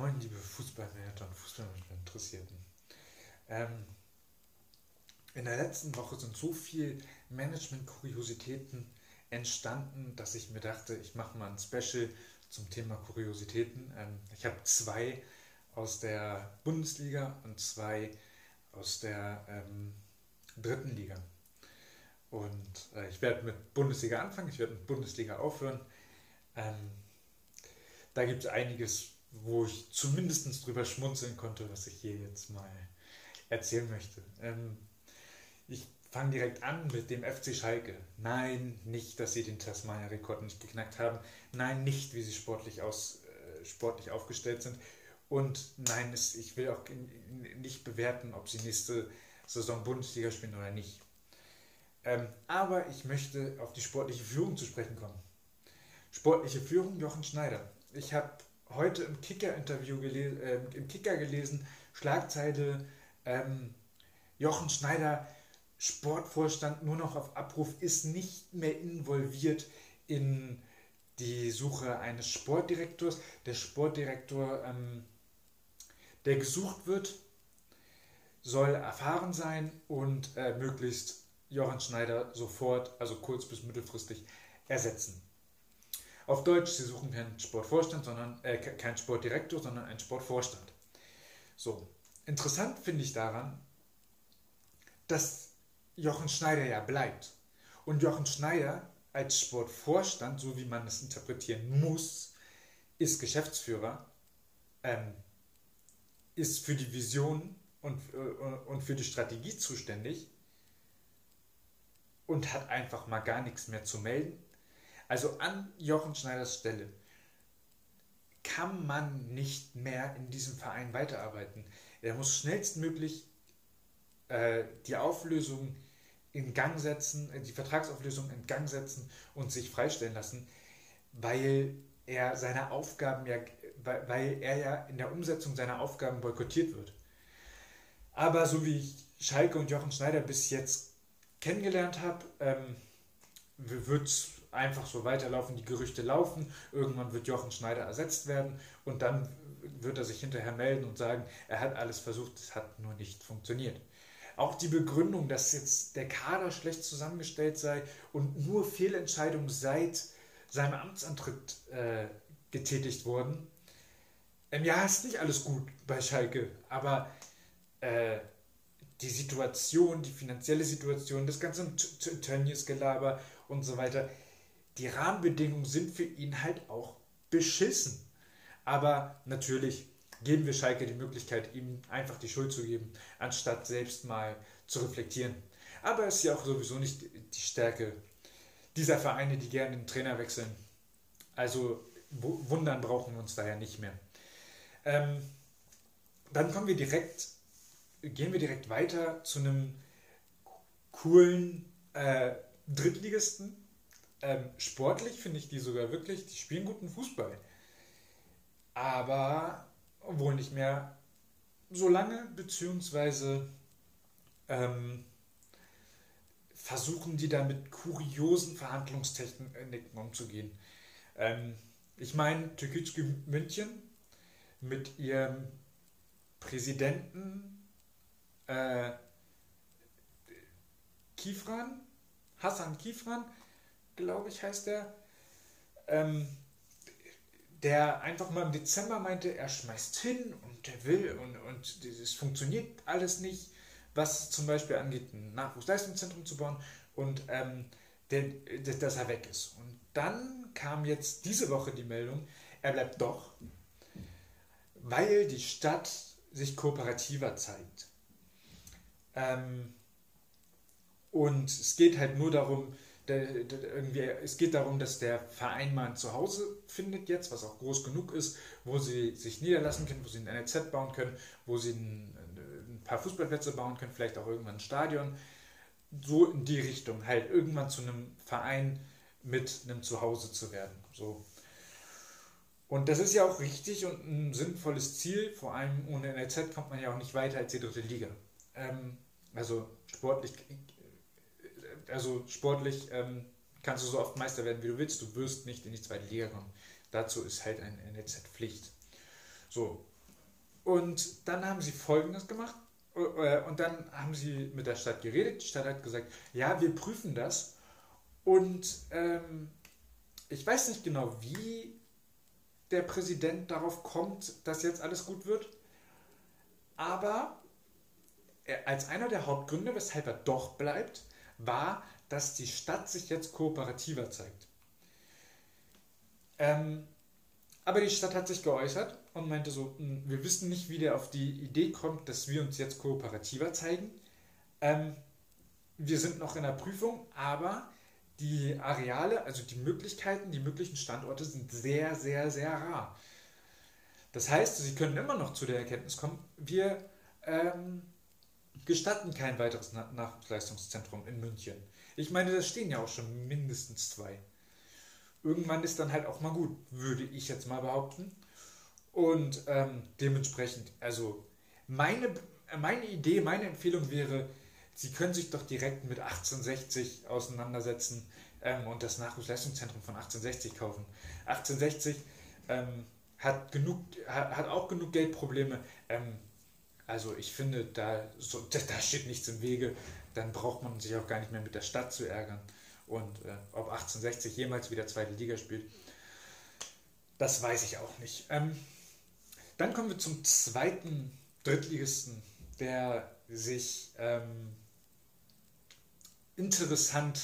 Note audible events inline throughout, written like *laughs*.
Moin, liebe Fußballmanager und Fußballmanagement-Interessierten. Ähm, in der letzten Woche sind so viele Management-Kuriositäten entstanden, dass ich mir dachte, ich mache mal ein Special zum Thema Kuriositäten. Ähm, ich habe zwei aus der Bundesliga und zwei aus der ähm, dritten Liga. Und äh, ich werde mit Bundesliga anfangen, ich werde mit Bundesliga aufhören. Ähm, da gibt es einiges, wo ich zumindest drüber schmunzeln konnte, was ich hier jetzt mal erzählen möchte. Ähm, ich fange direkt an mit dem FC Schalke. Nein, nicht, dass sie den Tasmania-Rekord nicht geknackt haben. Nein, nicht, wie sie sportlich, aus, äh, sportlich aufgestellt sind. Und nein, es, ich will auch nicht bewerten, ob sie nächste Saison Bundesliga spielen oder nicht. Ähm, aber ich möchte auf die sportliche Führung zu sprechen kommen. Sportliche Führung Jochen Schneider. Ich habe heute im Kicker-Interview gelesen, äh, im Kicker gelesen, Schlagzeile ähm, Jochen Schneider, Sportvorstand nur noch auf Abruf, ist nicht mehr involviert in die Suche eines Sportdirektors. Der Sportdirektor, ähm, der gesucht wird, soll erfahren sein und äh, möglichst Jochen Schneider sofort, also kurz bis mittelfristig, ersetzen. Auf Deutsch, sie suchen keinen Sportvorstand, sondern äh, keinen Sportdirektor, sondern einen Sportvorstand. So, interessant finde ich daran, dass Jochen Schneider ja bleibt. Und Jochen Schneider als Sportvorstand, so wie man es interpretieren muss, ist Geschäftsführer, ähm, ist für die Vision und, äh, und für die Strategie zuständig und hat einfach mal gar nichts mehr zu melden also an Jochen Schneiders Stelle kann man nicht mehr in diesem Verein weiterarbeiten. Er muss schnellstmöglich äh, die Auflösung in Gang setzen, äh, die Vertragsauflösung in Gang setzen und sich freistellen lassen, weil er seine Aufgaben ja, weil er ja in der Umsetzung seiner Aufgaben boykottiert wird. Aber so wie ich Schalke und Jochen Schneider bis jetzt kennengelernt habe, ähm, wird es einfach so weiterlaufen, die Gerüchte laufen, irgendwann wird Jochen Schneider ersetzt werden und dann wird er sich hinterher melden und sagen, er hat alles versucht, es hat nur nicht funktioniert. Auch die Begründung, dass jetzt der Kader schlecht zusammengestellt sei und nur Fehlentscheidungen seit seinem Amtsantritt äh, getätigt wurden. Ähm, ja, ist nicht alles gut bei Schalke, aber äh, die Situation, die finanzielle Situation, das ganze Tönnies-Gelaber und so weiter, die Rahmenbedingungen sind für ihn halt auch beschissen. Aber natürlich geben wir Schalke die Möglichkeit, ihm einfach die Schuld zu geben, anstatt selbst mal zu reflektieren. Aber es ist ja auch sowieso nicht die Stärke dieser Vereine, die gerne den Trainer wechseln. Also wundern brauchen wir uns daher nicht mehr. Ähm, dann kommen wir direkt, gehen wir direkt weiter zu einem coolen äh, Drittligisten, ähm, sportlich finde ich die sogar wirklich, die spielen guten Fußball. Aber wohl nicht mehr so lange, beziehungsweise ähm, versuchen die da mit kuriosen Verhandlungstechniken umzugehen. Ähm, ich meine, Türkitschki München mit ihrem Präsidenten äh, Kifran, Hassan Kifran, glaube ich, heißt der, ähm, der einfach mal im Dezember meinte, er schmeißt hin und der will und, und es funktioniert alles nicht, was zum Beispiel angeht, ein Nachwuchsleistungszentrum zu bauen und ähm, der, dass er weg ist. Und dann kam jetzt diese Woche die Meldung, er bleibt doch, weil die Stadt sich kooperativer zeigt. Ähm, und es geht halt nur darum, der, der, irgendwie, es geht darum, dass der Verein mal ein Zuhause findet jetzt, was auch groß genug ist, wo sie sich niederlassen können, wo sie ein NLZ bauen können, wo sie ein, ein paar Fußballplätze bauen können, vielleicht auch irgendwann ein Stadion. So in die Richtung, halt irgendwann zu einem Verein mit einem Zuhause zu werden. So. Und das ist ja auch richtig und ein sinnvolles Ziel. Vor allem ohne NLZ kommt man ja auch nicht weiter als die dritte Liga. Ähm, also sportlich also sportlich ähm, kannst du so oft Meister werden, wie du willst. Du wirst nicht in die zweite Liga kommen. Dazu ist halt ein NLZ Pflicht. So. Und dann haben sie Folgendes gemacht. Äh, und dann haben sie mit der Stadt geredet. Die Stadt hat gesagt, ja, wir prüfen das. Und ähm, ich weiß nicht genau, wie der Präsident darauf kommt, dass jetzt alles gut wird. Aber als einer der Hauptgründe, weshalb er doch bleibt, war, dass die Stadt sich jetzt kooperativer zeigt. Ähm, aber die Stadt hat sich geäußert und meinte so, hm, wir wissen nicht, wie der auf die Idee kommt, dass wir uns jetzt kooperativer zeigen. Ähm, wir sind noch in der Prüfung, aber die Areale, also die Möglichkeiten, die möglichen Standorte sind sehr, sehr, sehr rar. Das heißt, Sie können immer noch zu der Erkenntnis kommen, wir ähm, gestatten kein weiteres Nachwuchsleistungszentrum in München. Ich meine, da stehen ja auch schon mindestens zwei. Irgendwann ist dann halt auch mal gut, würde ich jetzt mal behaupten. Und ähm, dementsprechend, also meine, meine Idee, meine Empfehlung wäre, Sie können sich doch direkt mit 1860 auseinandersetzen ähm, und das Nachwuchsleistungszentrum von 1860 kaufen. 1860 ähm, hat, genug, hat, hat, auch genug Geldprobleme. Ähm, also ich finde, da, so, *laughs* da steht nichts im Wege. Dann braucht man sich auch gar nicht mehr mit der Stadt zu ärgern. Und äh, ob 1860 jemals wieder zweite Liga spielt, das weiß ich auch nicht. Ähm, dann kommen wir zum zweiten Drittligisten, der sich ähm, interessant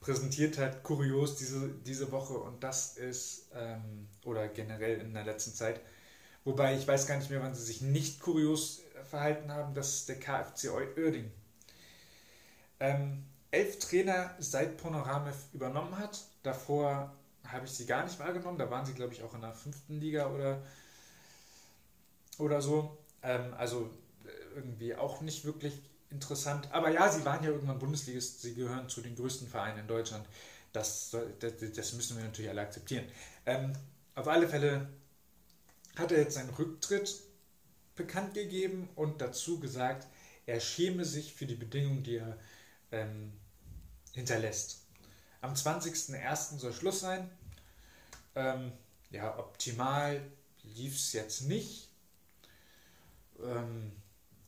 präsentiert hat, kurios diese, diese Woche. Und das ist, ähm, oder generell in der letzten Zeit, wobei ich weiß gar nicht mehr, wann sie sich nicht kurios verhalten haben, das ist der KFC Oerding. Ähm, elf Trainer seit Panoramev übernommen hat. Davor habe ich sie gar nicht wahrgenommen. Da waren sie, glaube ich, auch in der fünften Liga oder, oder so. Ähm, also äh, irgendwie auch nicht wirklich interessant. Aber ja, sie waren ja irgendwann Bundesligist. Sie gehören zu den größten Vereinen in Deutschland. Das, das, das müssen wir natürlich alle akzeptieren. Ähm, auf alle Fälle hat er jetzt seinen Rücktritt bekannt gegeben und dazu gesagt, er schäme sich für die Bedingungen, die er ähm, hinterlässt. Am 20.01. soll Schluss sein. Ähm, ja, optimal lief es jetzt nicht. Ähm,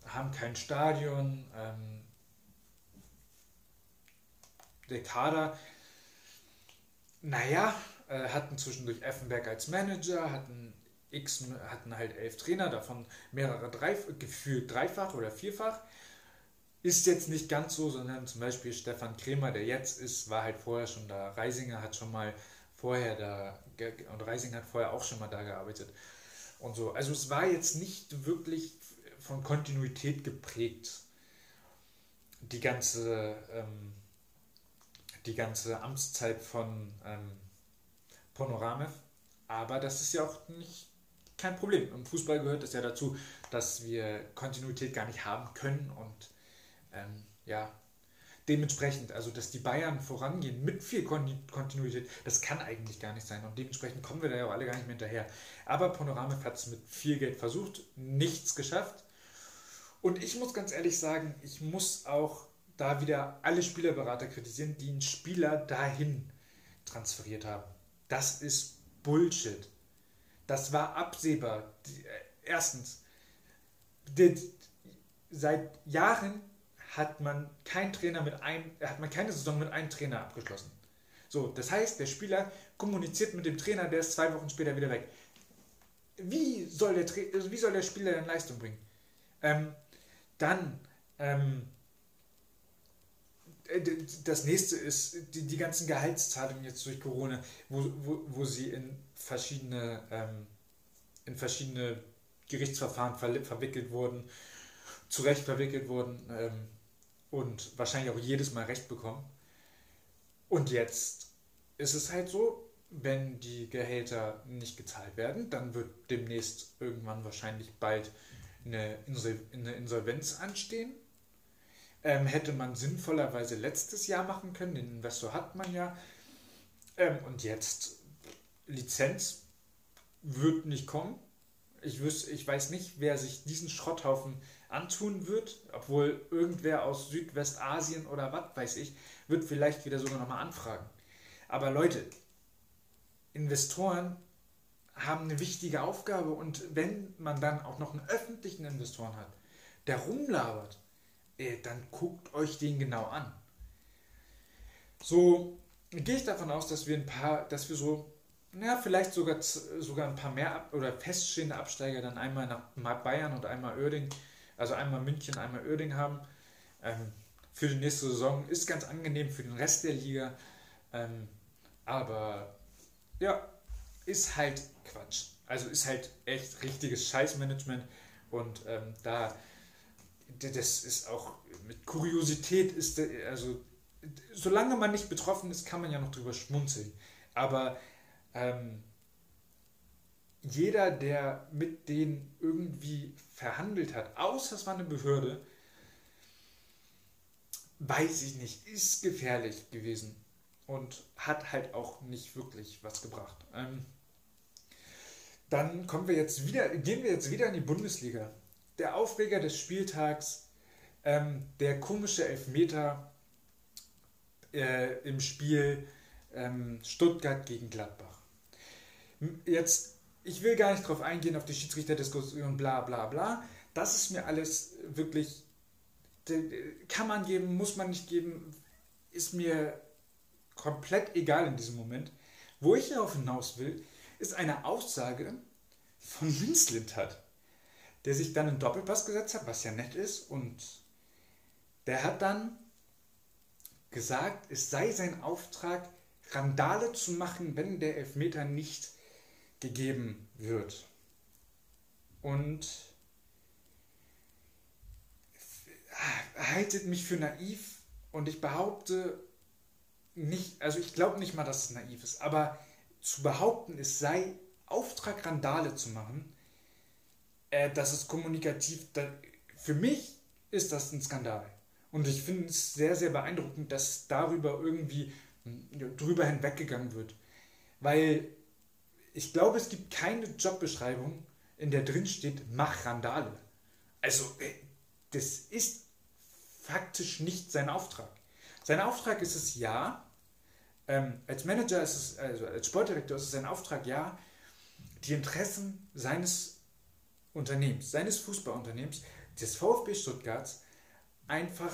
haben kein Stadion. Ähm, der Kader, naja, äh, hatten zwischendurch Effenberg als Manager, hatten X hatten halt elf Trainer, davon mehrere drei, gefühlt dreifach oder vierfach. Ist jetzt nicht ganz so, sondern zum Beispiel Stefan Kremer, der jetzt ist, war halt vorher schon da. Reisinger hat schon mal vorher da, und Reisinger hat vorher auch schon mal da gearbeitet. Und so. Also es war jetzt nicht wirklich von Kontinuität geprägt, die ganze, ähm, die ganze Amtszeit von ähm, Ponoramev. Aber das ist ja auch nicht kein Problem. Im Fußball gehört es ja dazu, dass wir Kontinuität gar nicht haben können und ähm, ja, dementsprechend, also dass die Bayern vorangehen mit viel Kontinuität, das kann eigentlich gar nicht sein und dementsprechend kommen wir da ja auch alle gar nicht mehr hinterher. Aber Panorama hat es mit viel Geld versucht, nichts geschafft und ich muss ganz ehrlich sagen, ich muss auch da wieder alle Spielerberater kritisieren, die einen Spieler dahin transferiert haben. Das ist Bullshit. Das war absehbar. Äh, erstens, seit Jahren hat man kein Trainer mit ein, hat man keine Saison mit einem Trainer abgeschlossen. So, das heißt, der Spieler kommuniziert mit dem Trainer, der ist zwei Wochen später wieder weg. Wie soll der, also wie soll der Spieler dann Leistung bringen? Ähm, dann ähm, äh, das nächste ist die, die ganzen Gehaltszahlungen jetzt durch Corona, wo, wo, wo sie in verschiedene, ähm, in verschiedene Gerichtsverfahren ver verwickelt wurden, zu Recht verwickelt wurden ähm, und wahrscheinlich auch jedes Mal Recht bekommen. Und jetzt ist es halt so, wenn die Gehälter nicht gezahlt werden, dann wird demnächst irgendwann wahrscheinlich bald eine, Insolvenz anstehen. Ähm, hätte man sinnvollerweise letztes Jahr machen können, den Investor hat man ja. Ähm, und jetzt Lizenz wird nicht kommen. Ich, wüs ich weiß nicht, wer sich diesen Schrotthaufen antun wird, obwohl irgendwer aus Südwestasien oder was weiß ich, wird vielleicht wieder sogar nochmal anfragen. Aber Leute, Investoren haben eine wichtige Aufgabe und wenn man dann auch noch einen öffentlichen Investoren hat, der rumlabert, dann guckt euch den genau an. So gehe ich davon aus, dass wir ein paar, dass wir so, ja, vielleicht sogar, sogar ein paar mehr oder feststehende Absteiger dann einmal nach Bayern und einmal Oerding, also einmal München, einmal Oerding haben. Ähm, für die nächste Saison ist ganz angenehm für den Rest der Liga. Ähm, aber ja, ist halt Quatsch. Also ist halt echt richtiges Scheißmanagement und ähm, da das ist auch mit Kuriosität ist also solange man nicht betroffen ist, kann man ja noch drüber schmunzeln. Aber ähm, jeder, der mit denen irgendwie verhandelt hat, außer es war eine Behörde, weiß ich nicht, ist gefährlich gewesen und hat halt auch nicht wirklich was gebracht. Ähm, dann kommen wir jetzt wieder, gehen wir jetzt wieder in die Bundesliga. Der Aufreger des Spieltags, ähm, der komische Elfmeter äh, im Spiel ähm, Stuttgart gegen Gladbach. Jetzt, ich will gar nicht darauf eingehen, auf die Schiedsrichterdiskussion, bla bla bla. Das ist mir alles wirklich, kann man geben, muss man nicht geben, ist mir komplett egal in diesem Moment. Wo ich darauf hinaus will, ist eine Aussage von hat, der sich dann einen Doppelpass gesetzt hat, was ja nett ist, und der hat dann gesagt, es sei sein Auftrag, Randale zu machen, wenn der Elfmeter nicht gegeben wird. Und haltet mich für naiv und ich behaupte nicht, also ich glaube nicht mal, dass es naiv ist, aber zu behaupten, es sei Auftrag, Randale zu machen, äh, das ist kommunikativ, da, für mich ist das ein Skandal. Und ich finde es sehr, sehr beeindruckend, dass darüber irgendwie hm, drüber hinweggegangen wird. Weil ich glaube, es gibt keine Jobbeschreibung, in der drin steht, mach Randale. Also, äh, das ist faktisch nicht sein Auftrag. Sein Auftrag ist es ja, ähm, als Manager ist es, also als Sportdirektor ist es sein Auftrag ja, die Interessen seines Unternehmens, seines Fußballunternehmens, des VfB Stuttgarts, einfach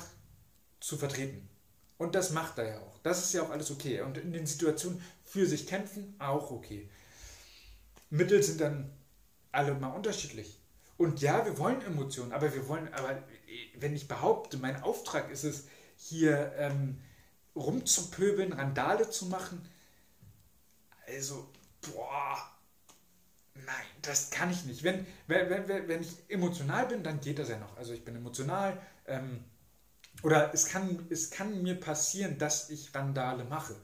zu vertreten. Und das macht er ja auch. Das ist ja auch alles okay. Und in den Situationen für sich kämpfen, auch okay. Mittel sind dann alle mal unterschiedlich. Und ja, wir wollen Emotionen, aber wir wollen, aber wenn ich behaupte, mein Auftrag ist es, hier ähm, rumzupöbeln, Randale zu machen, also, boah, nein, das kann ich nicht. Wenn, wenn, wenn, wenn ich emotional bin, dann geht das ja noch. Also ich bin emotional, ähm, oder es kann, es kann mir passieren, dass ich Randale mache.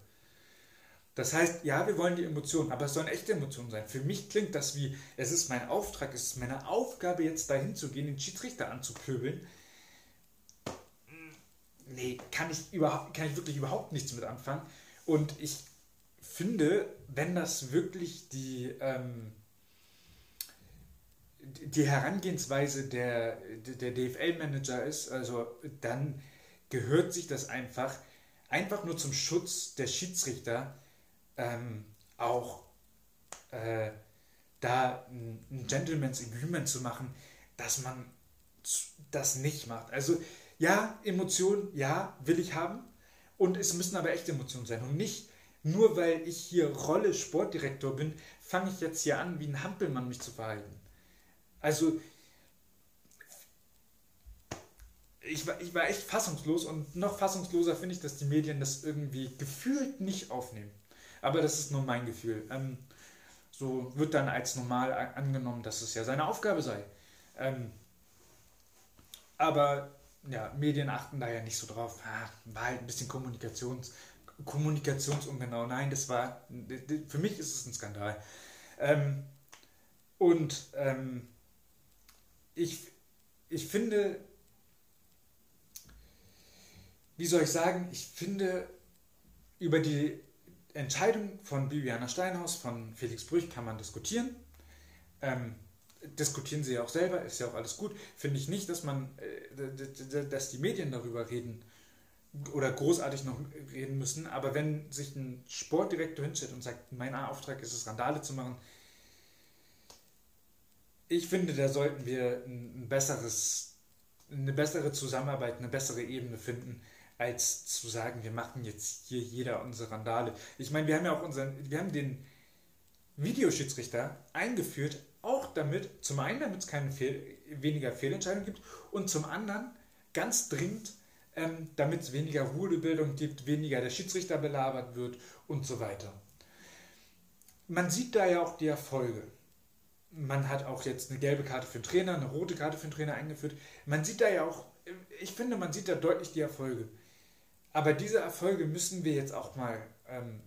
Das heißt, ja, wir wollen die Emotionen, aber es sollen echte Emotionen sein. Für mich klingt das wie, es ist mein Auftrag, es ist meine Aufgabe, jetzt dahin zu gehen, den Schiedsrichter anzupöbeln. Nee, kann ich, überhaupt, kann ich wirklich überhaupt nichts mit anfangen. Und ich finde, wenn das wirklich die, ähm, die Herangehensweise der, der DFL-Manager ist, also dann gehört sich das einfach, einfach nur zum Schutz der Schiedsrichter ähm, auch äh, da ein, Gentleman's Agreement zu machen, dass man das nicht macht. Also ja, Emotionen, ja, will ich haben. Und es müssen aber echte Emotionen sein. Und nicht nur, weil ich hier Rolle Sportdirektor bin, fange ich jetzt hier an, wie ein Hampelmann mich zu verhalten. Also, ich war, ich war echt fassungslos und noch fassungsloser finde ich, dass die Medien das irgendwie gefühlt nicht aufnehmen. Aber das ist nur mein Gefühl. Ähm, so wird dann als normal angenommen, dass es ja seine Aufgabe sei. Ähm, aber ja, Medien achten da ja nicht so drauf. Ah, war halt ein bisschen Kommunikations, kommunikationsungenau. Nein, das war, für mich ist es ein Skandal. Ähm, und ähm, ich, ich finde, wie soll ich sagen, ich finde, über die Entscheidung von Bibiana Steinhaus, von Felix Brüch kann man diskutieren. Ähm, diskutieren sie ja auch selber, ist ja auch alles gut. Finde ich nicht, dass man, äh, dass die Medien darüber reden oder großartig noch reden müssen. Aber wenn sich ein Sportdirektor hinstellt und sagt, mein Auftrag ist es, Randale zu machen, ich finde, da sollten wir ein besseres, eine bessere Zusammenarbeit, eine bessere Ebene finden, als zu sagen, wir machen jetzt hier jeder unsere Randale. Ich meine, wir haben ja auch unseren, wir haben den Videoschiedsrichter eingeführt, auch damit, zum einen, damit es keine Fehl, weniger Fehlentscheidungen gibt und zum anderen ganz dringend, ähm, damit es weniger Ruhebildung gibt, weniger der Schiedsrichter belabert wird und so weiter. Man sieht da ja auch die Erfolge. Man hat auch jetzt eine gelbe Karte für den Trainer, eine rote Karte für den Trainer eingeführt. Man sieht da ja auch, ich finde, man sieht da deutlich die Erfolge. Aber diese Erfolge müssen wir jetzt auch mal, ähm,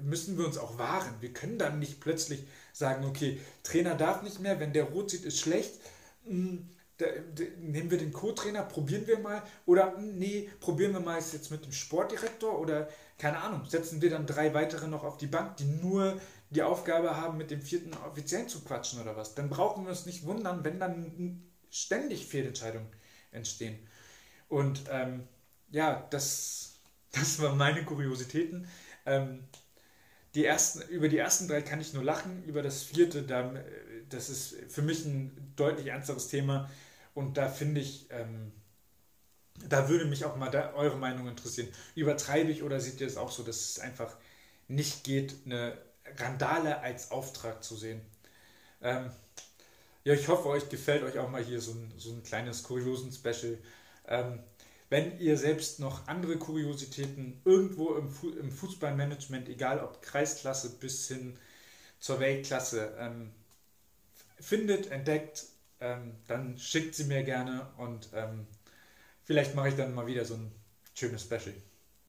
müssen wir uns auch wahren. Wir können dann nicht plötzlich sagen, okay, Trainer darf nicht mehr, wenn der rot sieht, ist schlecht. Hm, da, da, nehmen wir den Co-Trainer, probieren wir mal. Oder hm, nee, probieren wir mal jetzt mit dem Sportdirektor oder keine Ahnung, setzen wir dann drei weitere noch auf die Bank, die nur die Aufgabe haben, mit dem vierten Offiziellen zu quatschen oder was. Dann brauchen wir uns nicht wundern, wenn dann ständig Fehlentscheidungen entstehen. Und ähm, ja, das, *laughs* das waren meine Kuriositäten. Ähm, die ersten, über die ersten drei kann ich nur lachen, über das vierte, da, das ist für mich ein deutlich ernsteres Thema und da finde ich, ähm, da würde mich auch mal da, eure Meinung interessieren. Übertreibe ich oder seht ihr es auch so, dass es einfach nicht geht, eine Randale als Auftrag zu sehen? Ähm, ja, ich hoffe, euch gefällt euch auch mal hier so ein, so ein kleines Kuriosen-Special. Ähm, wenn ihr selbst noch andere Kuriositäten irgendwo im, Fu im Fußballmanagement, egal ob Kreisklasse bis hin zur Weltklasse, ähm, findet, entdeckt, ähm, dann schickt sie mir gerne und ähm, vielleicht mache ich dann mal wieder so ein schönes Special.